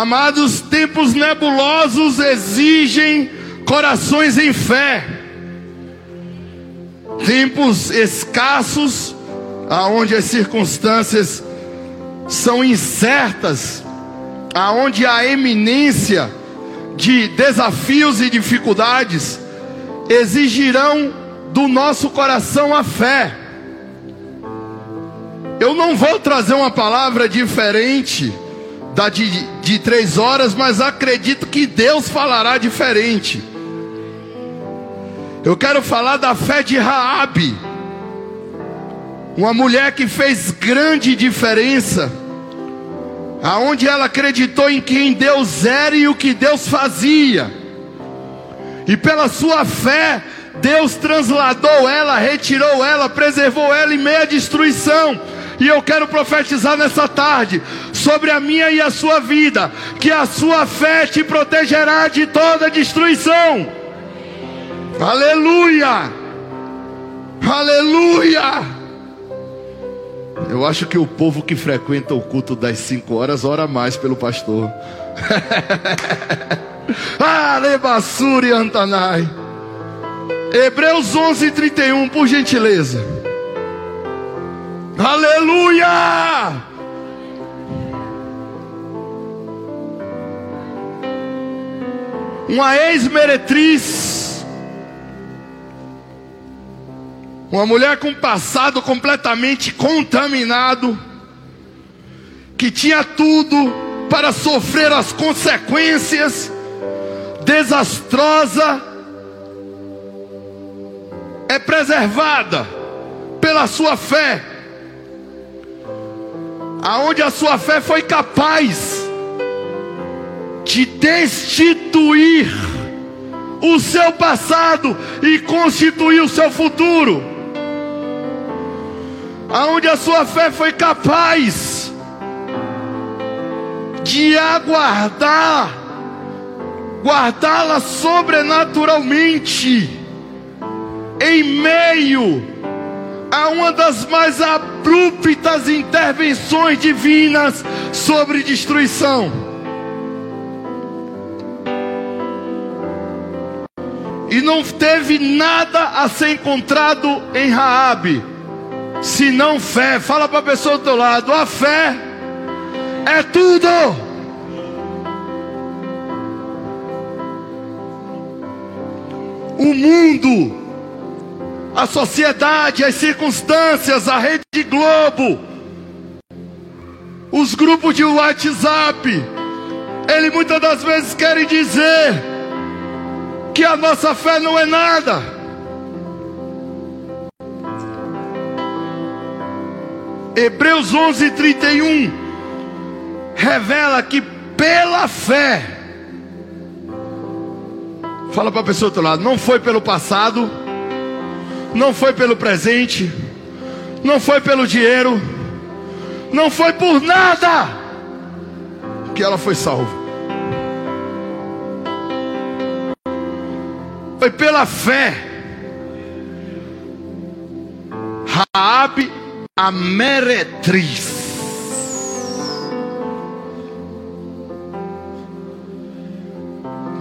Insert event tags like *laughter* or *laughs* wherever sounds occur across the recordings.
Amados, tempos nebulosos exigem corações em fé. Tempos escassos, aonde as circunstâncias são incertas, aonde a eminência de desafios e dificuldades exigirão do nosso coração a fé. Eu não vou trazer uma palavra diferente da de, de três horas, mas acredito que Deus falará diferente. Eu quero falar da fé de Raabe, uma mulher que fez grande diferença, aonde ela acreditou em quem Deus era e o que Deus fazia. E pela sua fé, Deus transladou ela, retirou ela, preservou ela em meio à destruição. E eu quero profetizar nessa tarde sobre a minha e a sua vida, que a sua fé te protegerá de toda destruição. Aleluia! Aleluia! Eu acho que o povo que frequenta o culto das cinco horas ora mais pelo pastor. *laughs* Alebassuri Antanai. Hebreus 11, 31, por gentileza. Aleluia! Uma ex-meretriz, uma mulher com passado completamente contaminado, que tinha tudo para sofrer as consequências desastrosa é preservada pela sua fé, aonde a sua fé foi capaz de destituir o seu passado e constituir o seu futuro, aonde a sua fé foi capaz de aguardar, guardá-la sobrenaturalmente em meio a uma das mais abruptas intervenções divinas sobre destruição. E não teve nada a ser encontrado em Raabe, senão fé. Fala para a pessoa do teu lado, a fé é tudo. O mundo a sociedade, as circunstâncias, a rede Globo, os grupos de WhatsApp, ele muitas das vezes querem dizer que a nossa fé não é nada. Hebreus 11:31 revela que pela fé, fala para a pessoa do outro lado, não foi pelo passado, não foi pelo presente, não foi pelo dinheiro, não foi por nada que ela foi salva. Foi pela fé. Raabe a meretriz.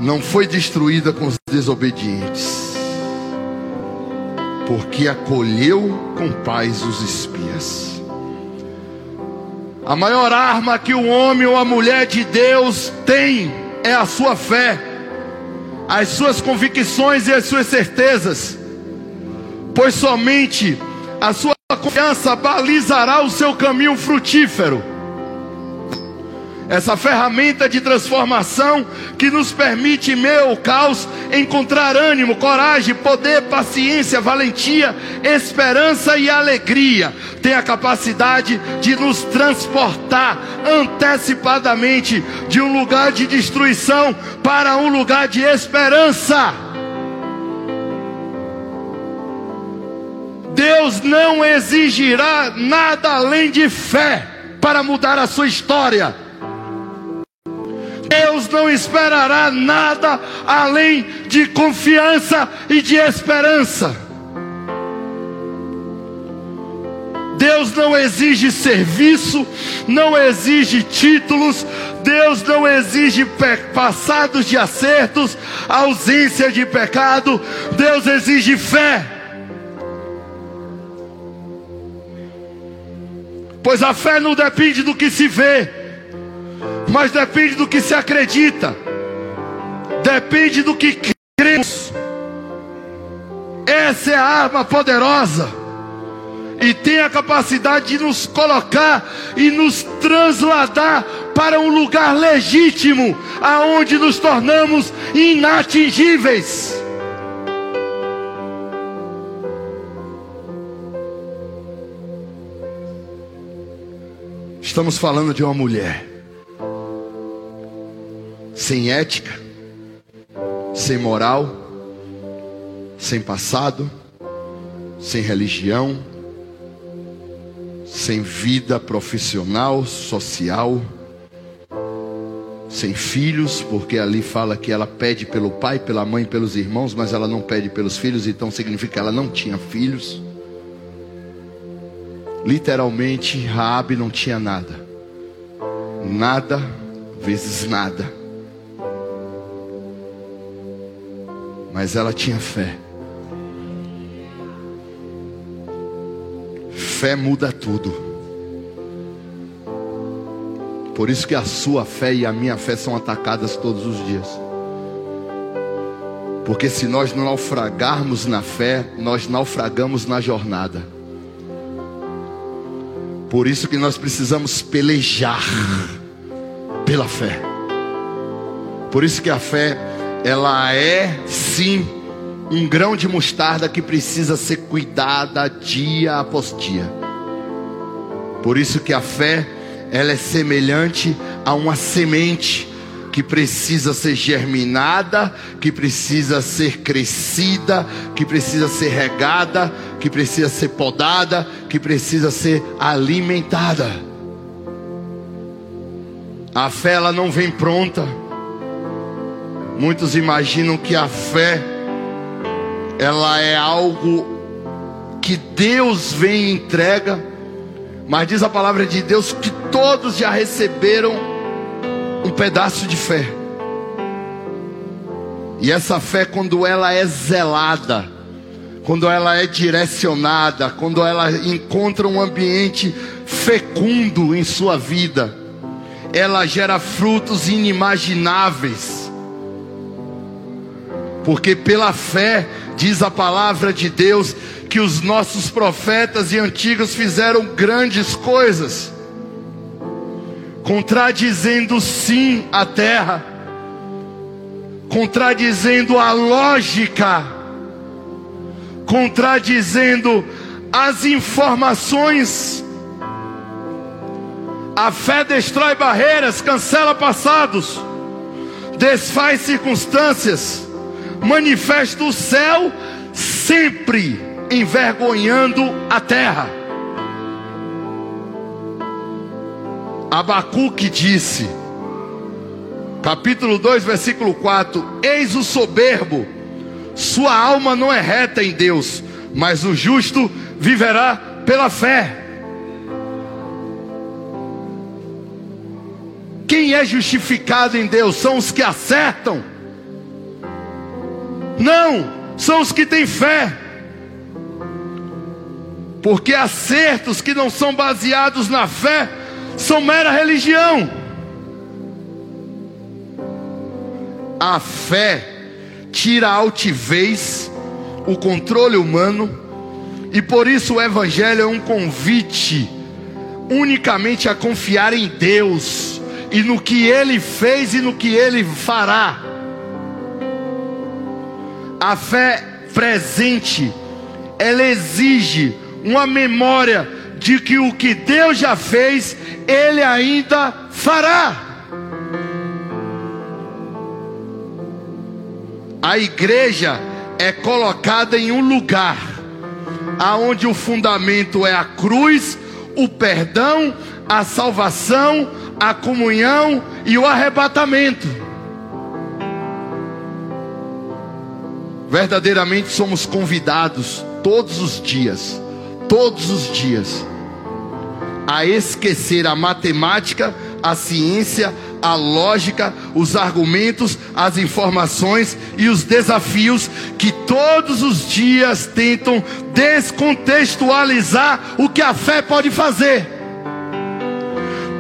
Não foi destruída com os desobedientes porque acolheu com paz os espias. A maior arma que o homem ou a mulher de Deus tem é a sua fé, as suas convicções e as suas certezas, pois somente a sua confiança balizará o seu caminho frutífero essa ferramenta de transformação que nos permite, ao caos, encontrar ânimo, coragem, poder, paciência, valentia, esperança e alegria. Tem a capacidade de nos transportar antecipadamente de um lugar de destruição para um lugar de esperança. Deus não exigirá nada além de fé para mudar a sua história. Deus não esperará nada além de confiança e de esperança. Deus não exige serviço, não exige títulos, Deus não exige passados de acertos, ausência de pecado, Deus exige fé. Pois a fé não depende do que se vê, mas depende do que se acredita, depende do que cremos. Essa é a arma poderosa e tem a capacidade de nos colocar e nos transladar para um lugar legítimo, aonde nos tornamos inatingíveis. Estamos falando de uma mulher sem ética, sem moral, sem passado, sem religião, sem vida profissional, social, sem filhos, porque ali fala que ela pede pelo pai, pela mãe, pelos irmãos, mas ela não pede pelos filhos, então significa que ela não tinha filhos. Literalmente, Raabe não tinha nada. Nada vezes nada. Mas ela tinha fé. fé muda tudo. Por isso que a sua fé e a minha fé são atacadas todos os dias. Porque se nós não naufragarmos na fé, nós naufragamos na jornada. Por isso que nós precisamos pelejar pela fé. Por isso que a fé, ela é sim um grão de mostarda que precisa ser cuidada dia após dia. Por isso que a fé, ela é semelhante a uma semente que precisa ser germinada, que precisa ser crescida, que precisa ser regada, que precisa ser podada, que precisa ser alimentada. A fé ela não vem pronta. Muitos imaginam que a fé ela é algo que Deus vem e entrega, mas diz a palavra de Deus que todos já receberam um pedaço de fé. E essa fé, quando ela é zelada, quando ela é direcionada, quando ela encontra um ambiente fecundo em sua vida, ela gera frutos inimagináveis. Porque pela fé Diz a palavra de Deus que os nossos profetas e antigos fizeram grandes coisas, contradizendo sim a terra, contradizendo a lógica, contradizendo as informações. A fé destrói barreiras, cancela passados, desfaz circunstâncias manifesta o céu, sempre envergonhando a terra. Abacuque disse, capítulo 2, versículo 4: Eis o soberbo, sua alma não é reta em Deus, mas o justo viverá pela fé. Quem é justificado em Deus são os que acertam não, são os que têm fé. Porque acertos que não são baseados na fé são mera religião. A fé tira a altivez, o controle humano, e por isso o Evangelho é um convite unicamente a confiar em Deus e no que Ele fez e no que Ele fará. A fé presente, ela exige uma memória de que o que Deus já fez, Ele ainda fará. A igreja é colocada em um lugar aonde o fundamento é a cruz, o perdão, a salvação, a comunhão e o arrebatamento. Verdadeiramente somos convidados todos os dias, todos os dias, a esquecer a matemática, a ciência, a lógica, os argumentos, as informações e os desafios que todos os dias tentam descontextualizar o que a fé pode fazer.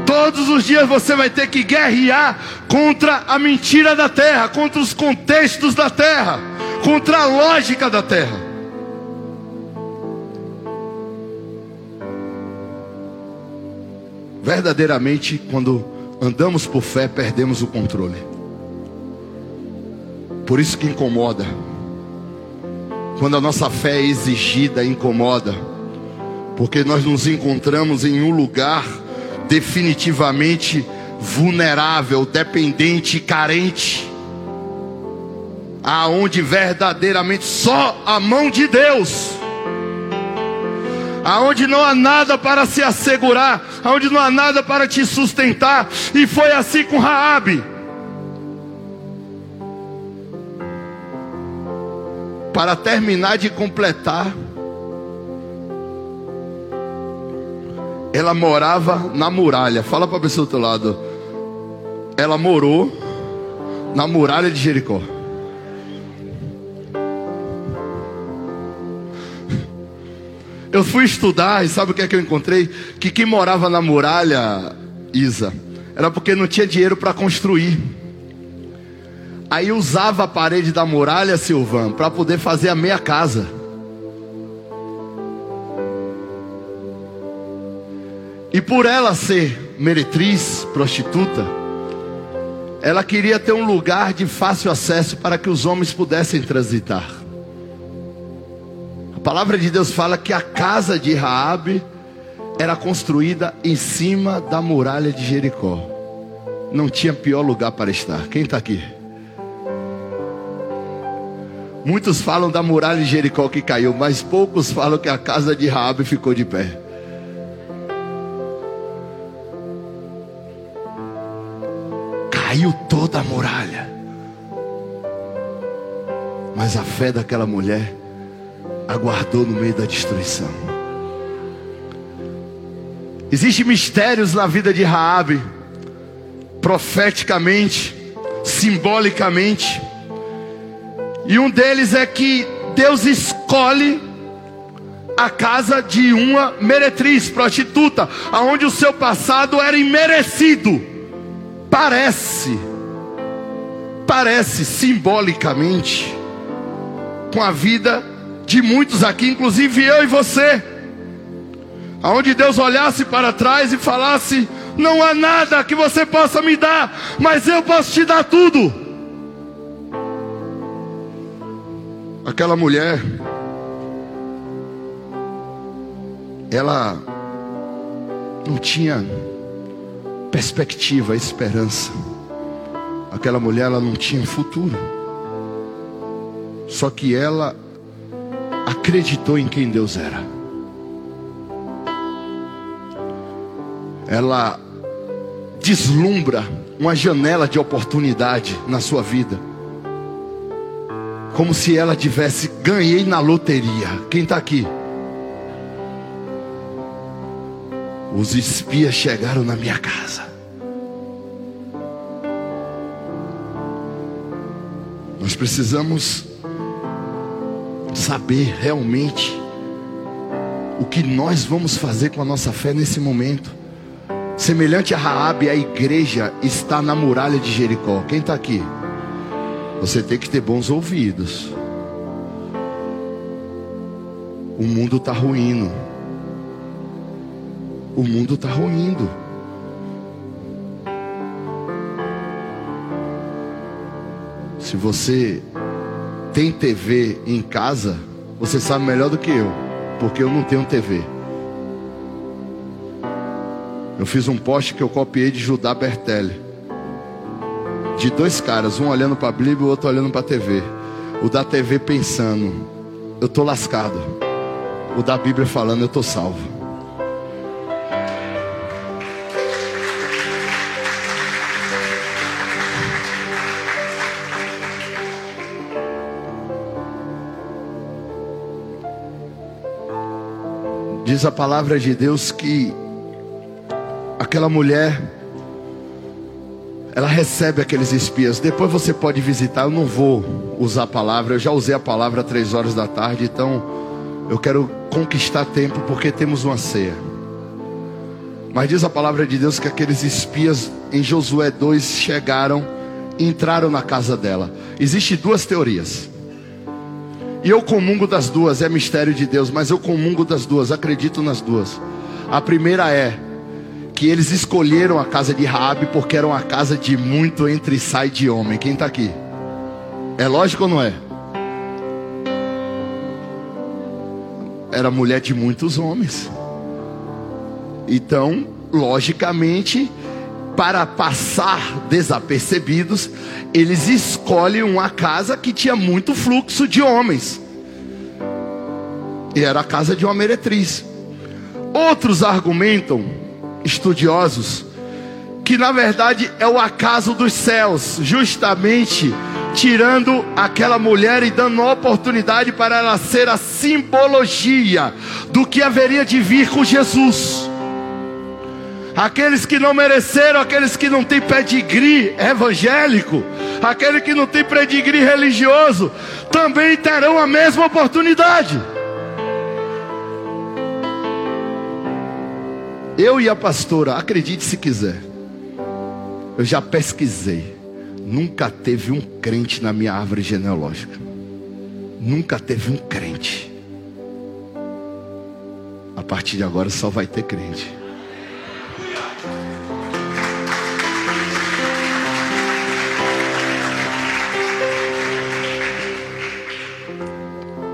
Todos os dias você vai ter que guerrear contra a mentira da terra, contra os contextos da terra, contra a lógica da terra. Verdadeiramente, quando andamos por fé, perdemos o controle. Por isso que incomoda. Quando a nossa fé é exigida, incomoda. Porque nós nos encontramos em um lugar definitivamente vulnerável, dependente carente. Aonde verdadeiramente só a mão de Deus aonde não há nada para se assegurar, aonde não há nada para te sustentar, e foi assim com Raabe. Para terminar de completar, ela morava na muralha. Fala para a pessoa do outro lado. Ela morou na muralha de Jericó. Eu fui estudar e sabe o que é que eu encontrei? Que quem morava na muralha, Isa, era porque não tinha dinheiro para construir. Aí usava a parede da muralha, Silvan, para poder fazer a meia casa. E por ela ser meretriz, prostituta, ela queria ter um lugar de fácil acesso para que os homens pudessem transitar. Palavra de Deus fala que a casa de Raabe era construída em cima da muralha de Jericó. Não tinha pior lugar para estar. Quem está aqui? Muitos falam da muralha de Jericó que caiu, mas poucos falam que a casa de Raabe ficou de pé. Caiu toda a muralha. Mas a fé daquela mulher aguardou no meio da destruição. Existem mistérios na vida de Raabe, profeticamente, simbolicamente. E um deles é que Deus escolhe a casa de uma meretriz, prostituta, aonde o seu passado era imerecido. Parece, parece simbolicamente com a vida de muitos aqui, inclusive eu e você. Aonde Deus olhasse para trás e falasse: Não há nada que você possa me dar, mas eu posso te dar tudo. Aquela mulher, ela não tinha perspectiva, esperança. Aquela mulher, ela não tinha futuro. Só que ela acreditou em quem Deus era. Ela deslumbra uma janela de oportunidade na sua vida. Como se ela tivesse ganhei na loteria. Quem está aqui? Os espias chegaram na minha casa. Nós precisamos saber realmente o que nós vamos fazer com a nossa fé nesse momento. Semelhante a Raabe, a igreja está na muralha de Jericó. Quem está aqui? Você tem que ter bons ouvidos. O mundo está ruindo. O mundo está ruindo. Se você tem TV em casa, você sabe melhor do que eu, porque eu não tenho TV. Eu fiz um post que eu copiei de Judá Bertelli. De dois caras, um olhando para a Bíblia e o outro olhando para a TV. O da TV pensando, eu tô lascado. O da Bíblia falando, eu tô salvo. Diz a palavra de Deus que aquela mulher, ela recebe aqueles espias. Depois você pode visitar. Eu não vou usar a palavra, eu já usei a palavra três horas da tarde, então eu quero conquistar tempo porque temos uma ceia. Mas diz a palavra de Deus que aqueles espias em Josué 2 chegaram entraram na casa dela. Existem duas teorias. E eu comungo das duas, é mistério de Deus, mas eu comungo das duas, acredito nas duas. A primeira é que eles escolheram a casa de Raabe porque era uma casa de muito entre sai de homem. Quem está aqui? É lógico ou não é? Era mulher de muitos homens. Então, logicamente, para passar desapercebidos, eles escolhem uma casa que tinha muito fluxo de homens. E era a casa de uma meretriz. Outros argumentam, estudiosos, que na verdade é o acaso dos céus, justamente tirando aquela mulher e dando oportunidade para ela ser a simbologia do que haveria de vir com Jesus. Aqueles que não mereceram, aqueles que não têm pedigree evangélico, aquele que não tem pedigree religioso, também terão a mesma oportunidade. Eu e a pastora, acredite se quiser, eu já pesquisei, nunca teve um crente na minha árvore genealógica, nunca teve um crente. A partir de agora só vai ter crente.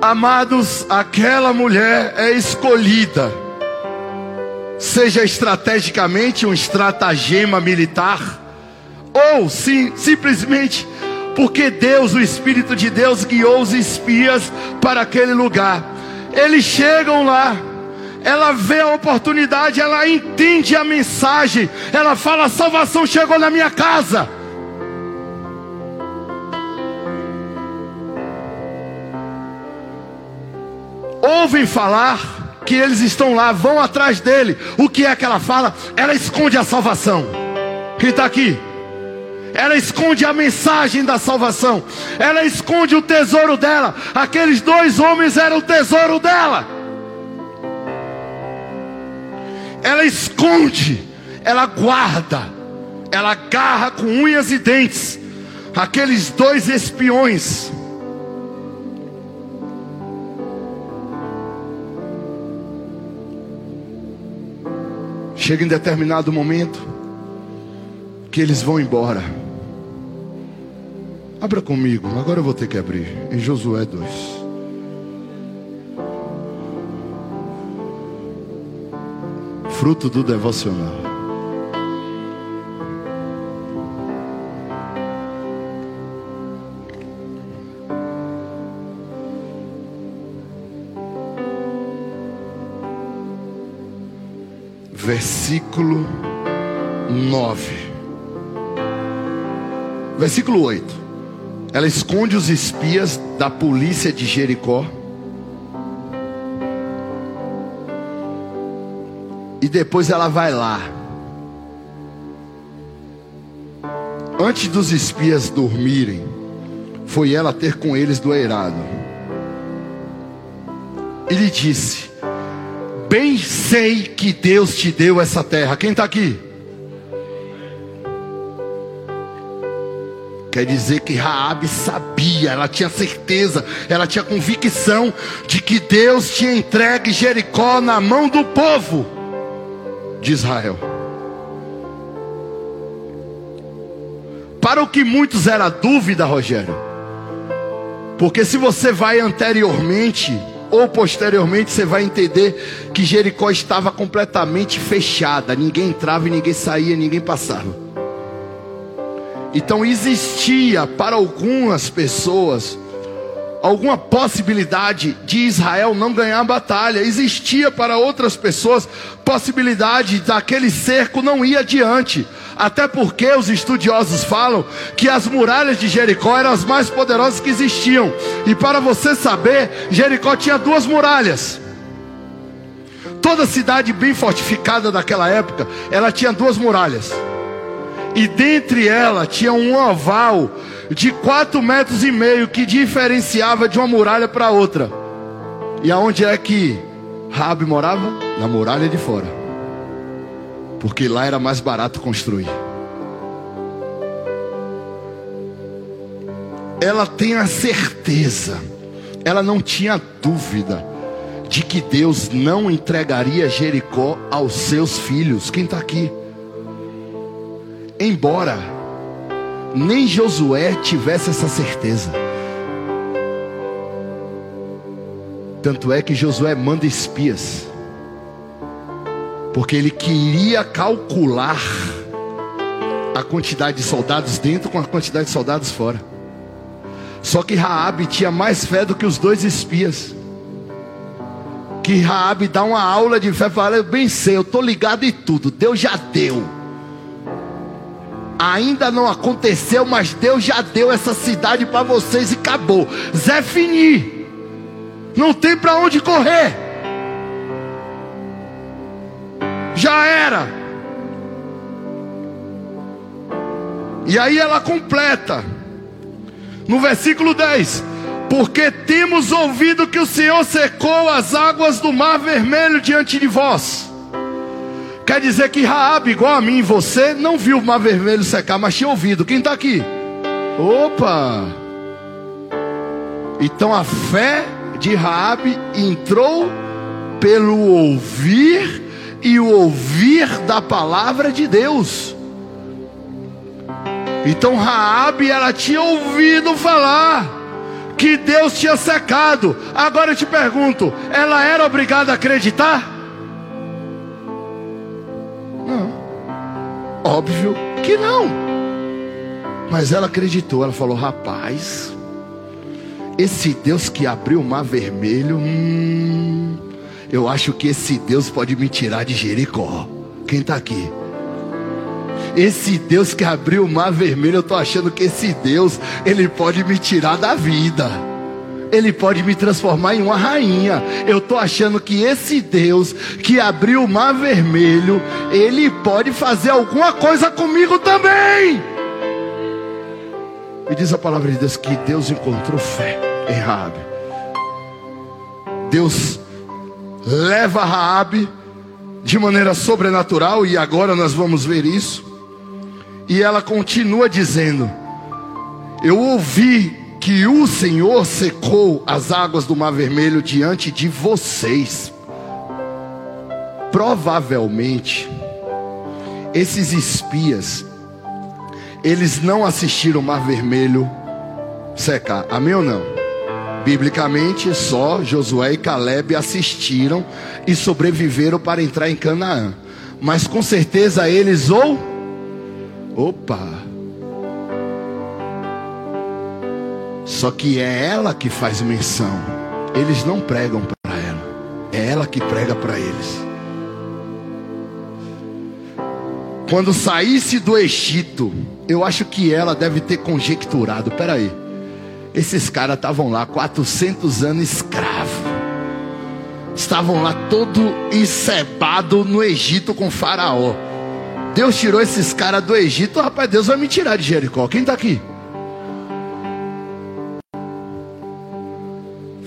Amados, aquela mulher é escolhida, seja estrategicamente um estratagema militar, ou sim, simplesmente porque Deus, o Espírito de Deus, guiou os espias para aquele lugar. Eles chegam lá, ela vê a oportunidade, ela entende a mensagem, ela fala: a salvação chegou na minha casa. Ouvem falar que eles estão lá, vão atrás dele. O que é que ela fala? Ela esconde a salvação. Quem está aqui? Ela esconde a mensagem da salvação. Ela esconde o tesouro dela. Aqueles dois homens eram o tesouro dela. Ela esconde, ela guarda, ela agarra com unhas e dentes aqueles dois espiões Chega em determinado momento que eles vão embora. Abra comigo, agora eu vou ter que abrir. Em Josué 2. Fruto do devocional. Versículo 9. Versículo 8. Ela esconde os espias da polícia de Jericó. E depois ela vai lá. Antes dos espias dormirem, foi ela ter com eles do eirado. Ele disse: bem sei que Deus te deu essa terra. Quem está aqui? Quer dizer que Raabe sabia, ela tinha certeza, ela tinha convicção de que Deus tinha entregue Jericó na mão do povo de Israel. Para o que muitos era dúvida, Rogério. Porque se você vai anteriormente ou posteriormente você vai entender que Jericó estava completamente fechada, ninguém entrava e ninguém saía, ninguém passava. Então existia para algumas pessoas alguma possibilidade de Israel não ganhar a batalha. Existia para outras pessoas possibilidade daquele cerco não ir adiante. Até porque os estudiosos falam que as muralhas de Jericó eram as mais poderosas que existiam. E para você saber, Jericó tinha duas muralhas. Toda cidade bem fortificada daquela época, ela tinha duas muralhas. E dentre ela tinha um oval de quatro metros e meio que diferenciava de uma muralha para outra. E aonde é que Rabi morava? Na muralha de fora. Porque lá era mais barato construir. Ela tem a certeza, ela não tinha dúvida de que Deus não entregaria Jericó aos seus filhos. Quem está aqui? Embora nem Josué tivesse essa certeza. Tanto é que Josué manda espias, porque ele queria calcular a quantidade de soldados dentro com a quantidade de soldados fora. Só que Raabe tinha mais fé do que os dois espias. Que Raabe dá uma aula de fé, fala: "Eu bem sei, eu tô ligado em tudo. Deus já deu. Ainda não aconteceu, mas Deus já deu essa cidade para vocês e acabou. Zé Fini. Não tem para onde correr. Já era. E aí ela completa. No versículo 10: Porque temos ouvido que o Senhor secou as águas do mar vermelho diante de vós. Quer dizer que Raab, igual a mim e você, não viu o mar vermelho secar, mas tinha ouvido. Quem está aqui? Opa! Então a fé de Raabe entrou pelo ouvir e o ouvir da palavra de Deus. Então Raabe ela tinha ouvido falar que Deus tinha secado. Agora eu te pergunto, ela era obrigada a acreditar? Óbvio que não. Mas ela acreditou, ela falou: "Rapaz, esse Deus que abriu o mar vermelho, hum, eu acho que esse Deus pode me tirar de Jericó. Quem está aqui? Esse Deus que abriu o mar vermelho, eu estou achando que esse Deus, ele pode me tirar da vida. Ele pode me transformar em uma rainha. Eu estou achando que esse Deus que abriu o mar vermelho, ele pode fazer alguma coisa comigo também. E diz a palavra de Deus que Deus encontrou fé em Raabe. Deus leva Raabe de maneira sobrenatural e agora nós vamos ver isso. E ela continua dizendo: Eu ouvi que o Senhor secou as águas do Mar Vermelho diante de vocês. Provavelmente esses espias eles não assistiram o Mar Vermelho secar. Amém ou não? Biblicamente, só Josué e Caleb assistiram e sobreviveram para entrar em Canaã. Mas com certeza eles ou opa. Só que é ela que faz menção. Eles não pregam para ela. É ela que prega para eles. Quando saísse do Egito, eu acho que ela deve ter conjecturado: peraí, esses caras estavam lá 400 anos escravo, estavam lá todo encebado no Egito com Faraó. Deus tirou esses caras do Egito, rapaz, Deus vai me tirar de Jericó. Quem está aqui?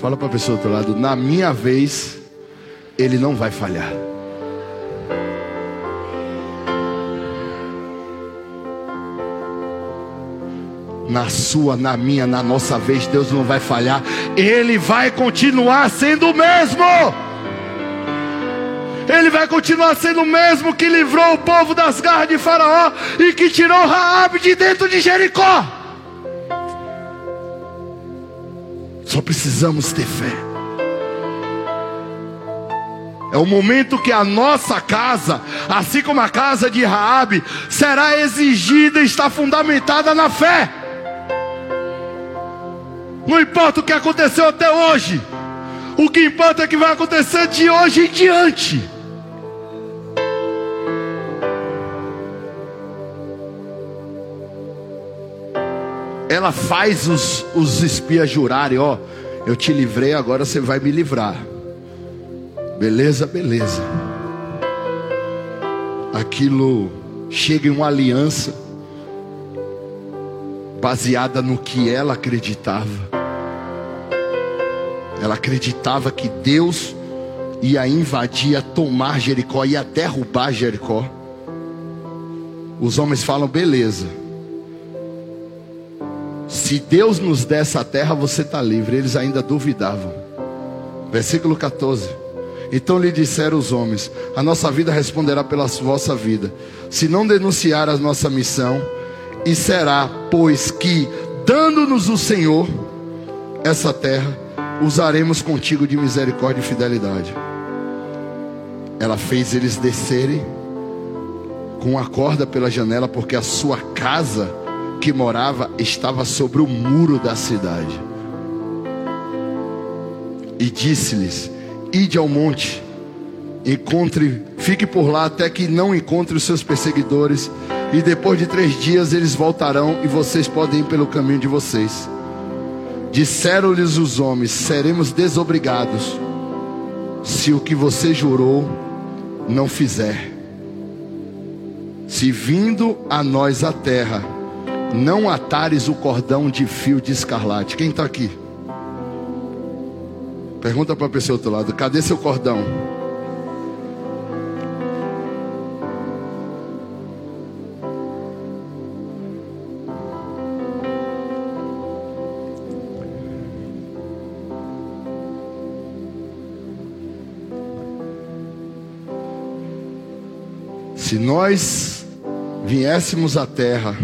Fala para a pessoa do outro lado, na minha vez, ele não vai falhar. na sua, na minha, na nossa vez, Deus não vai falhar, Ele vai continuar sendo o mesmo. Ele vai continuar sendo o mesmo que livrou o povo das garras de Faraó e que tirou Raabe de dentro de Jericó. Precisamos ter fé. É o momento que a nossa casa, assim como a casa de Raabe, será exigida e está fundamentada na fé. Não importa o que aconteceu até hoje. O que importa é que vai acontecer de hoje em diante. Ela faz os, os espias jurarem: Ó, eu te livrei, agora você vai me livrar. Beleza, beleza. Aquilo chega em uma aliança baseada no que ela acreditava. Ela acreditava que Deus ia invadir, ia tomar Jericó, ia derrubar Jericó. Os homens falam: beleza. Se Deus nos der essa terra, você está livre. Eles ainda duvidavam. Versículo 14. Então lhe disseram os homens: A nossa vida responderá pela vossa vida, se não denunciar a nossa missão, e será, pois que, dando-nos o Senhor essa terra, usaremos contigo de misericórdia e fidelidade. Ela fez eles descerem com a corda pela janela, porque a sua casa que morava estava sobre o muro da cidade. E disse-lhes: Ide ao monte, encontre, fique por lá até que não encontre os seus perseguidores, e depois de três dias eles voltarão e vocês podem ir pelo caminho de vocês. Disseram-lhes os homens: Seremos desobrigados se o que você jurou não fizer. Se vindo a nós a terra, não atares o cordão de fio de escarlate. Quem está aqui? Pergunta para a pessoa do outro lado: cadê seu cordão? Se nós viéssemos à terra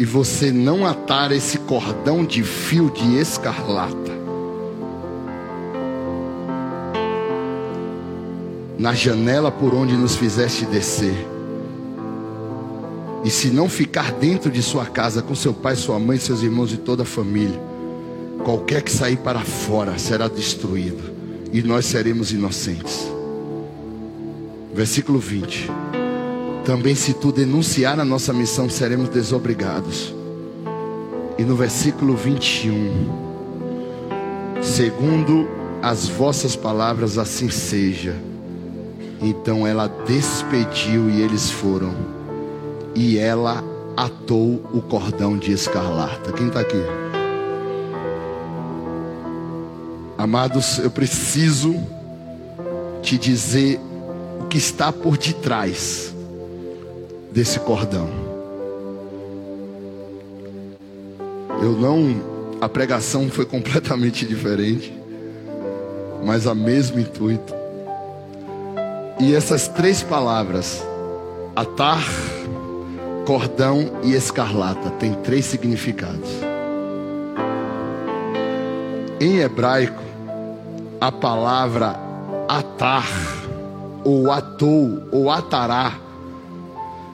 e você não atar esse cordão de fio de escarlata, na janela por onde nos fizeste descer, e se não ficar dentro de sua casa com seu pai, sua mãe, seus irmãos e toda a família, qualquer que sair para fora será destruído, e nós seremos inocentes. Versículo 20. Também, se tu denunciar a nossa missão, seremos desobrigados. E no versículo 21, segundo as vossas palavras, assim seja. Então ela despediu e eles foram. E ela atou o cordão de escarlata. Quem está aqui? Amados, eu preciso te dizer o que está por detrás desse cordão. Eu não, a pregação foi completamente diferente, mas a mesmo intuito. E essas três palavras, atar, cordão e escarlata, tem três significados. Em hebraico, a palavra atar, ou atou, ou atará,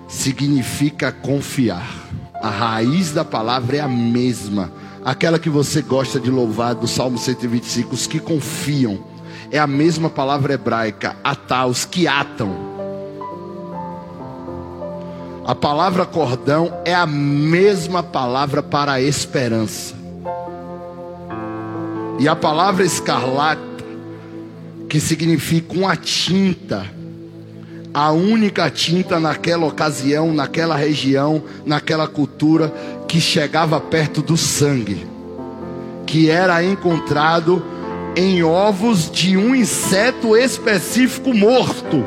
significa confiar. A raiz da palavra é a mesma, aquela que você gosta de louvar do Salmo 125, os que confiam. É a mesma palavra hebraica, atá, os que atam. A palavra cordão é a mesma palavra para a esperança. E a palavra escarlata, que significa uma tinta, a única tinta naquela ocasião, naquela região, naquela cultura que chegava perto do sangue, que era encontrado em ovos de um inseto específico morto.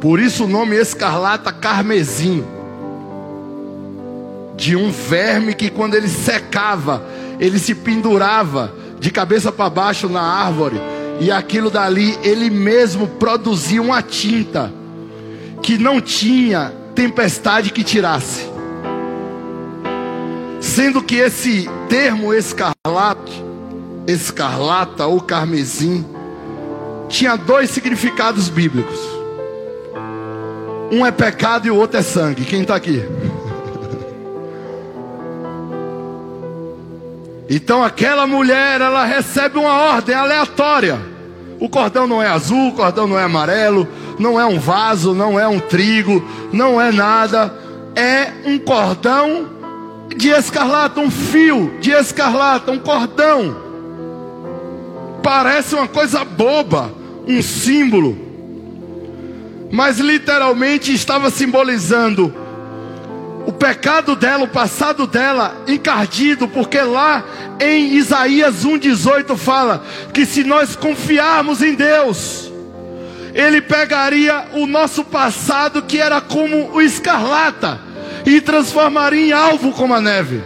Por isso o nome escarlata carmesim. De um verme que quando ele secava, ele se pendurava de cabeça para baixo na árvore e aquilo dali, ele mesmo produzia uma tinta que não tinha tempestade que tirasse. Sendo que esse termo escarlate, escarlata ou carmesim, tinha dois significados bíblicos. Um é pecado e o outro é sangue. Quem está aqui? *laughs* Então aquela mulher, ela recebe uma ordem aleatória. O cordão não é azul, o cordão não é amarelo, não é um vaso, não é um trigo, não é nada. É um cordão de escarlata, um fio de escarlata, um cordão Parece uma coisa boba, um símbolo, mas literalmente estava simbolizando o pecado dela, o passado dela encardido, porque lá em Isaías 1,18 fala que se nós confiarmos em Deus, Ele pegaria o nosso passado que era como o escarlata e transformaria em alvo como a neve.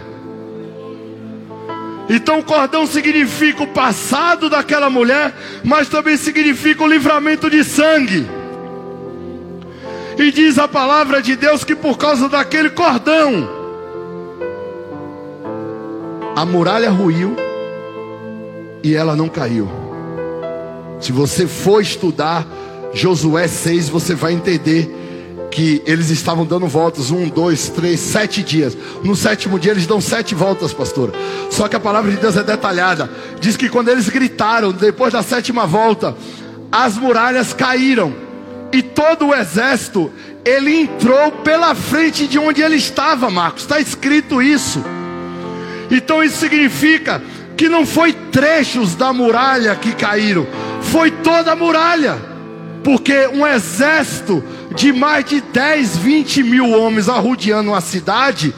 Então o cordão significa o passado daquela mulher, mas também significa o livramento de sangue. E diz a palavra de Deus que por causa daquele cordão, a muralha ruiu e ela não caiu. Se você for estudar Josué 6, você vai entender que eles estavam dando voltas, um, dois, três, sete dias. No sétimo dia eles dão sete voltas, pastor. Só que a palavra de Deus é detalhada. Diz que quando eles gritaram, depois da sétima volta, as muralhas caíram. E todo o exército, ele entrou pela frente de onde ele estava, Marcos. Está escrito isso. Então isso significa que não foi trechos da muralha que caíram, foi toda a muralha. Porque um exército de mais de 10, 20 mil homens arrodeando a cidade,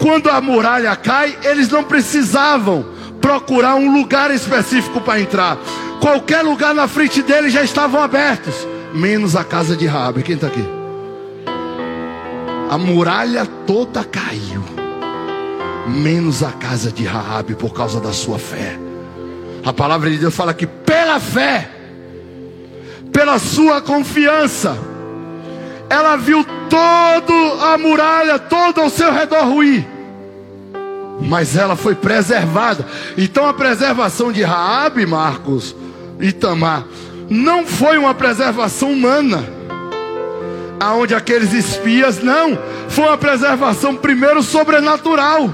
quando a muralha cai, eles não precisavam procurar um lugar específico para entrar. Qualquer lugar na frente deles já estavam abertos, menos a casa de Rabi. Quem está aqui? A muralha toda caiu, menos a casa de Raabe por causa da sua fé. A palavra de Deus fala que pela fé, pela sua confiança, ela viu toda a muralha, todo ao seu redor ruir. Mas ela foi preservada. Então a preservação de Raabe, Marcos e Tamar, não foi uma preservação humana. Aonde aqueles espias não, foi uma preservação primeiro sobrenatural.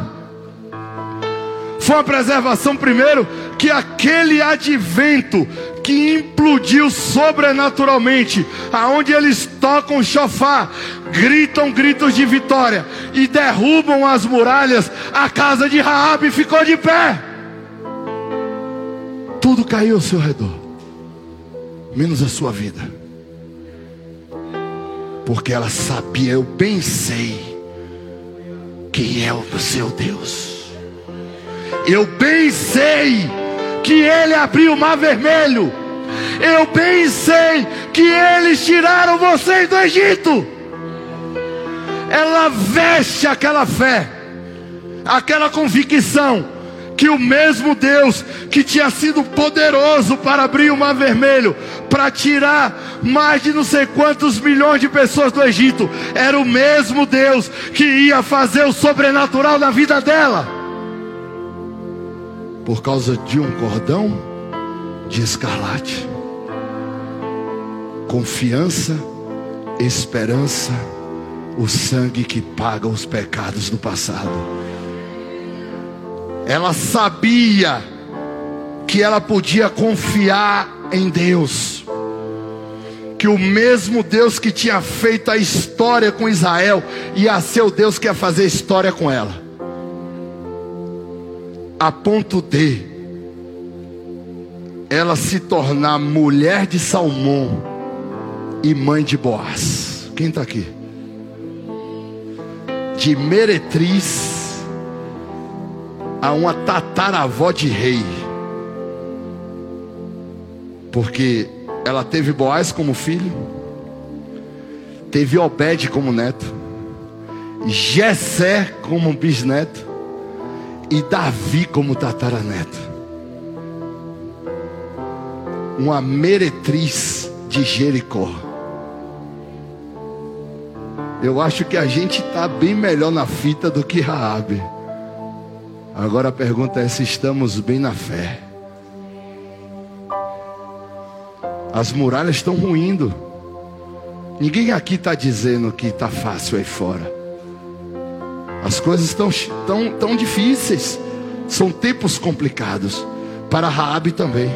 Foi uma preservação primeiro que aquele advento que implodiu sobrenaturalmente, aonde eles tocam chofar, gritam gritos de vitória e derrubam as muralhas, a casa de Raabe ficou de pé. Tudo caiu ao seu redor, menos a sua vida. Porque ela sabia, eu bem sei quem é o seu Deus. Eu bem sei que ele abriu o mar vermelho. Eu bem sei que eles tiraram vocês do Egito. Ela veste aquela fé, aquela convicção que o mesmo Deus que tinha sido poderoso para abrir o mar vermelho, para tirar mais de não sei quantos milhões de pessoas do Egito, era o mesmo Deus que ia fazer o sobrenatural na vida dela por causa de um cordão de escarlate. Confiança, esperança, o sangue que paga os pecados do passado. Ela sabia que ela podia confiar em Deus. Que o mesmo Deus que tinha feito a história com Israel ia ser o Deus que ia fazer história com ela a ponto de ela se tornar mulher de Salmão e mãe de Boaz. Quem está aqui? De meretriz a uma tataravó de rei. Porque ela teve Boaz como filho, teve Obed como neto, Jessé como bisneto, e Davi como tataraneto. Uma meretriz de Jericó. Eu acho que a gente está bem melhor na fita do que Raabe. Agora a pergunta é se estamos bem na fé. As muralhas estão ruindo. Ninguém aqui está dizendo que está fácil aí fora. As coisas estão tão, tão difíceis. São tempos complicados. Para Raabe também.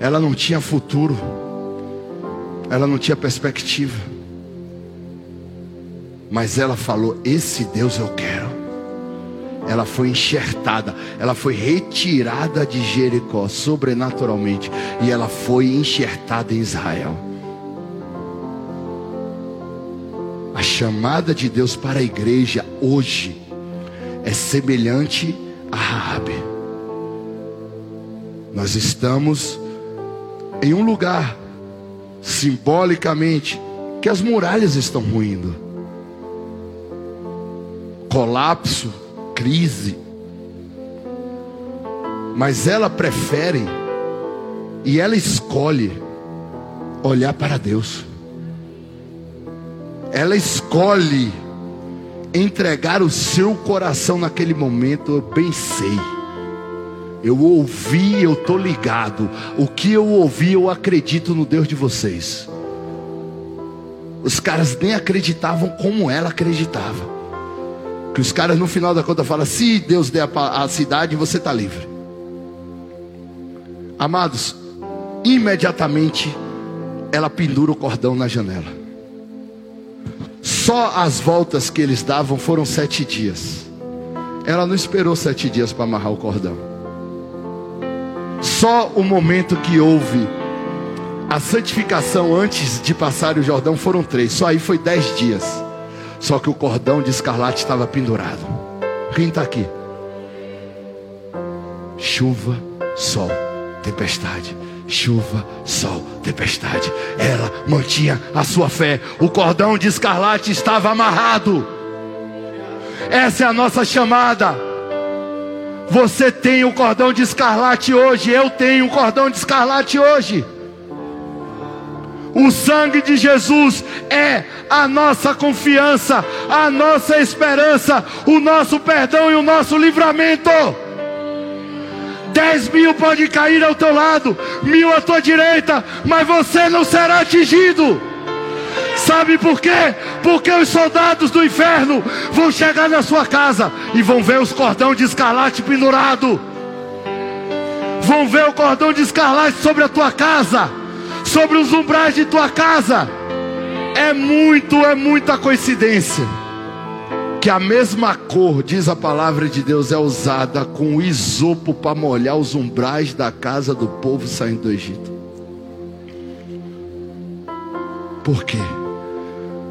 Ela não tinha futuro. Ela não tinha perspectiva. Mas ela falou: Esse Deus eu quero. Ela foi enxertada, ela foi retirada de Jericó sobrenaturalmente e ela foi enxertada em Israel. A chamada de Deus para a igreja hoje é semelhante a Raabe. Nós estamos em um lugar simbolicamente que as muralhas estão ruindo. Colapso, crise. Mas ela prefere e ela escolhe olhar para Deus. Ela escolhe entregar o seu coração naquele momento, eu bem sei. Eu ouvi, eu estou ligado. O que eu ouvi, eu acredito no Deus de vocês. Os caras nem acreditavam como ela acreditava. Que os caras no final da conta falam: se Deus der a, a cidade, você está livre. Amados, imediatamente ela pendura o cordão na janela. Só as voltas que eles davam foram sete dias. Ela não esperou sete dias para amarrar o cordão. Só o momento que houve a santificação antes de passar o Jordão foram três. Só aí foi dez dias. Só que o cordão de escarlate estava pendurado. Quem está aqui? Chuva, sol, tempestade chuva, sol, tempestade. Ela mantinha a sua fé. O cordão de escarlate estava amarrado. Essa é a nossa chamada. Você tem o cordão de escarlate hoje, eu tenho o cordão de escarlate hoje. O sangue de Jesus é a nossa confiança, a nossa esperança, o nosso perdão e o nosso livramento. Dez mil pode cair ao teu lado, mil à tua direita, mas você não será atingido. Sabe por quê? Porque os soldados do inferno vão chegar na sua casa e vão ver os cordão de escarlate pendurado. Vão ver o cordão de escarlate sobre a tua casa, sobre os umbrais de tua casa. É muito, é muita coincidência que a mesma cor, diz a palavra de Deus, é usada com o isopo para molhar os umbrais da casa do povo saindo do Egito. Por quê?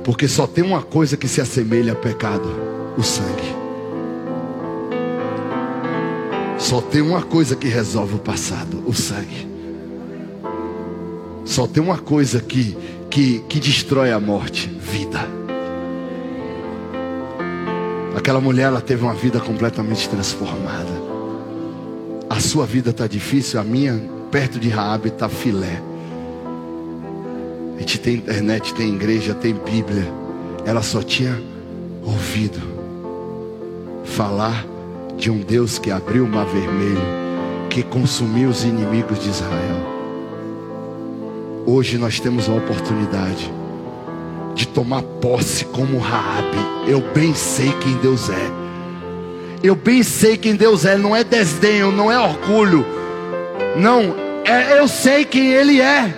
Porque só tem uma coisa que se assemelha a pecado: o sangue. Só tem uma coisa que resolve o passado: o sangue. Só tem uma coisa que, que, que destrói a morte: vida. Aquela mulher ela teve uma vida completamente transformada. A sua vida está difícil, a minha perto de Raabe está filé. A gente tem internet, tem igreja, tem Bíblia. Ela só tinha ouvido falar de um Deus que abriu o mar vermelho, que consumiu os inimigos de Israel. Hoje nós temos a oportunidade de tomar posse como Raabe. Eu bem sei quem Deus é. Eu bem sei quem Deus é. Não é desdenho, não é orgulho. Não, é eu sei quem Ele é.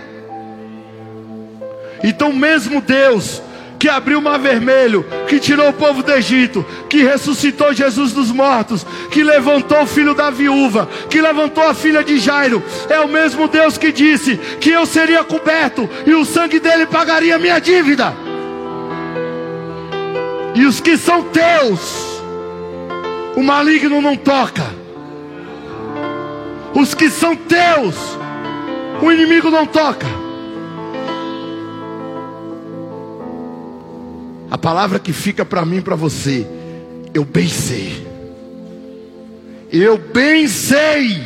Então mesmo Deus que abriu o mar vermelho, que tirou o povo do Egito, que ressuscitou Jesus dos mortos, que levantou o filho da viúva, que levantou a filha de Jairo, é o mesmo Deus que disse que eu seria coberto e o sangue dele pagaria a minha dívida. E os que são teus, o maligno não toca. Os que são teus, o inimigo não toca. A palavra que fica para mim e para você, eu bem sei. Eu bem sei.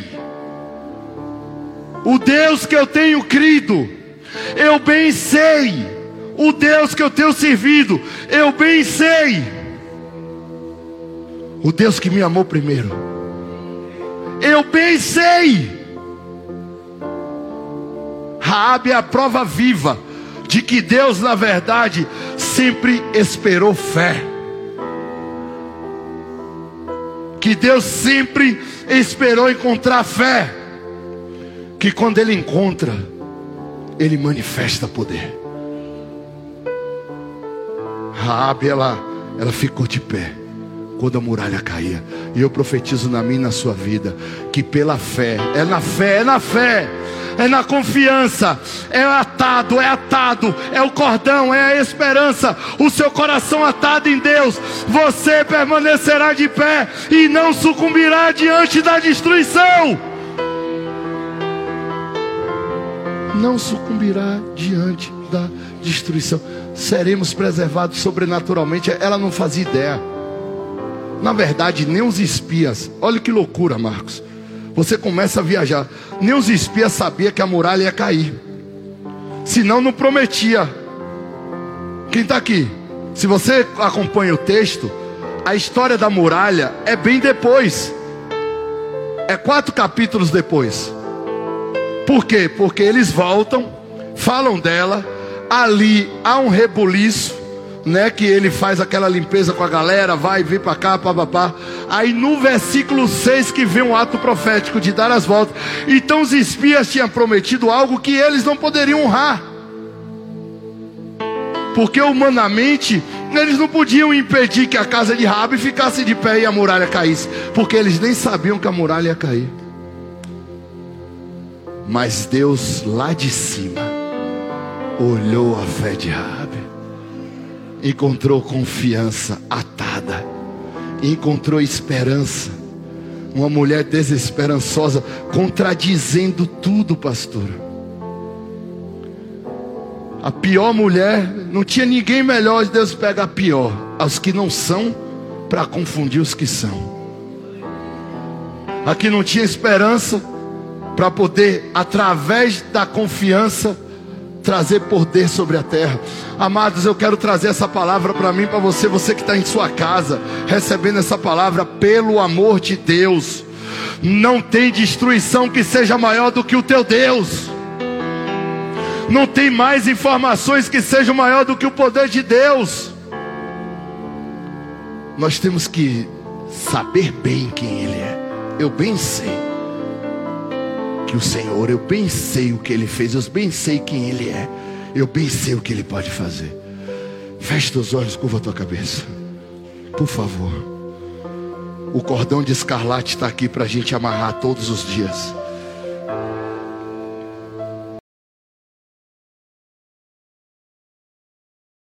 O Deus que eu tenho crido, eu bem sei o Deus que eu tenho servido, eu bem sei. O Deus que me amou primeiro, eu bem sei. Raabe é a prova viva de que Deus, na verdade, sempre esperou fé. Que Deus sempre esperou encontrar fé. Que quando Ele encontra, Ele manifesta poder. Raabe ela, ela ficou de pé quando a muralha caía. E eu profetizo na minha e na sua vida que pela fé, é na fé, é na fé, é na confiança, é atado, é atado, é o cordão, é a esperança, o seu coração atado em Deus, você permanecerá de pé e não sucumbirá diante da destruição. Não sucumbirá diante da destruição. Seremos preservados sobrenaturalmente. Ela não fazia ideia. Na verdade, nem os espias, olha que loucura, Marcos. Você começa a viajar, nem os espias sabiam que a muralha ia cair. Senão não prometia. Quem está aqui? Se você acompanha o texto, a história da muralha é bem depois. É quatro capítulos depois. Por quê? Porque eles voltam, falam dela, ali há um rebuliço, né, que ele faz aquela limpeza com a galera, vai vir para cá, papapá. Aí no versículo 6 que vem um ato profético de dar as voltas. Então os espias tinham prometido algo que eles não poderiam honrar. Porque humanamente eles não podiam impedir que a casa de Rabi ficasse de pé e a muralha caísse, porque eles nem sabiam que a muralha ia cair. Mas Deus lá de cima olhou a fé de Rabi encontrou confiança atada, encontrou esperança. Uma mulher desesperançosa, contradizendo tudo, pastor. A pior mulher, não tinha ninguém melhor, Deus pega a pior, as que não são, para confundir os que são. Aqui não tinha esperança, para poder, através da confiança, trazer poder sobre a terra. Amados, eu quero trazer essa palavra para mim, para você, você que está em sua casa, recebendo essa palavra, pelo amor de Deus. Não tem destruição que seja maior do que o teu Deus. Não tem mais informações que sejam maior do que o poder de Deus. Nós temos que saber bem quem Ele é. Eu bem sei que o Senhor, eu bem sei o que Ele fez, eu bem sei quem Ele é, eu bem sei o que Ele pode fazer. Feche teus olhos, curva a tua cabeça, por favor. O cordão de escarlate está aqui para a gente amarrar todos os dias.